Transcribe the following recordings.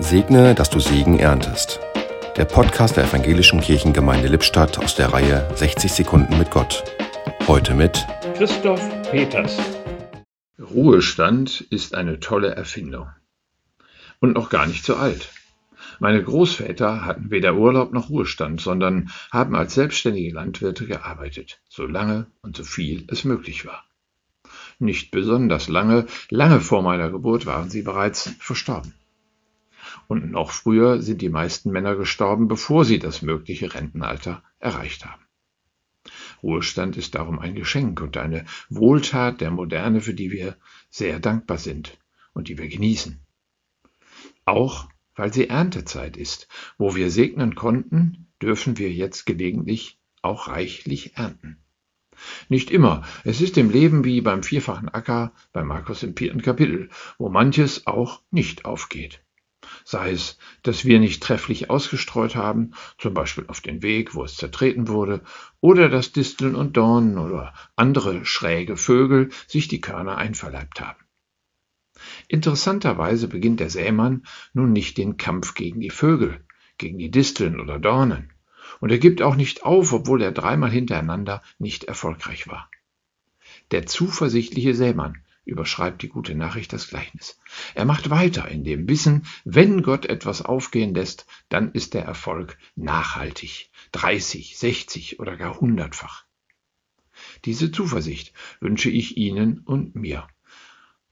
Segne, dass du Segen erntest. Der Podcast der Evangelischen Kirchengemeinde Lippstadt aus der Reihe 60 Sekunden mit Gott. Heute mit Christoph Peters. Ruhestand ist eine tolle Erfindung. Und noch gar nicht so alt. Meine Großväter hatten weder Urlaub noch Ruhestand, sondern haben als selbstständige Landwirte gearbeitet, so lange und so viel es möglich war. Nicht besonders lange, lange vor meiner Geburt waren sie bereits verstorben. Und noch früher sind die meisten Männer gestorben, bevor sie das mögliche Rentenalter erreicht haben. Ruhestand ist darum ein Geschenk und eine Wohltat der Moderne, für die wir sehr dankbar sind und die wir genießen. Auch weil sie Erntezeit ist. Wo wir segnen konnten, dürfen wir jetzt gelegentlich auch reichlich ernten. Nicht immer. Es ist im Leben wie beim vierfachen Acker bei Markus im vierten Kapitel, wo manches auch nicht aufgeht sei es, dass wir nicht trefflich ausgestreut haben, zum Beispiel auf den Weg, wo es zertreten wurde, oder dass Disteln und Dornen oder andere schräge Vögel sich die Körner einverleibt haben. Interessanterweise beginnt der Sämann nun nicht den Kampf gegen die Vögel, gegen die Disteln oder Dornen, und er gibt auch nicht auf, obwohl er dreimal hintereinander nicht erfolgreich war. Der zuversichtliche Sämann überschreibt die gute Nachricht das Gleichnis. Er macht weiter in dem Wissen, wenn Gott etwas aufgehen lässt, dann ist der Erfolg nachhaltig, 30, 60 oder gar hundertfach. Diese Zuversicht wünsche ich Ihnen und mir.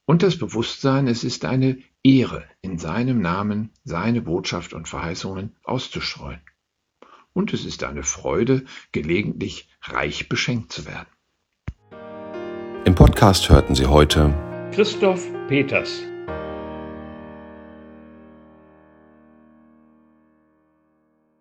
Und das Bewusstsein, es ist eine Ehre, in seinem Namen seine Botschaft und Verheißungen auszustreuen. Und es ist eine Freude, gelegentlich reich beschenkt zu werden. Im Podcast hörten Sie heute Christoph Peters.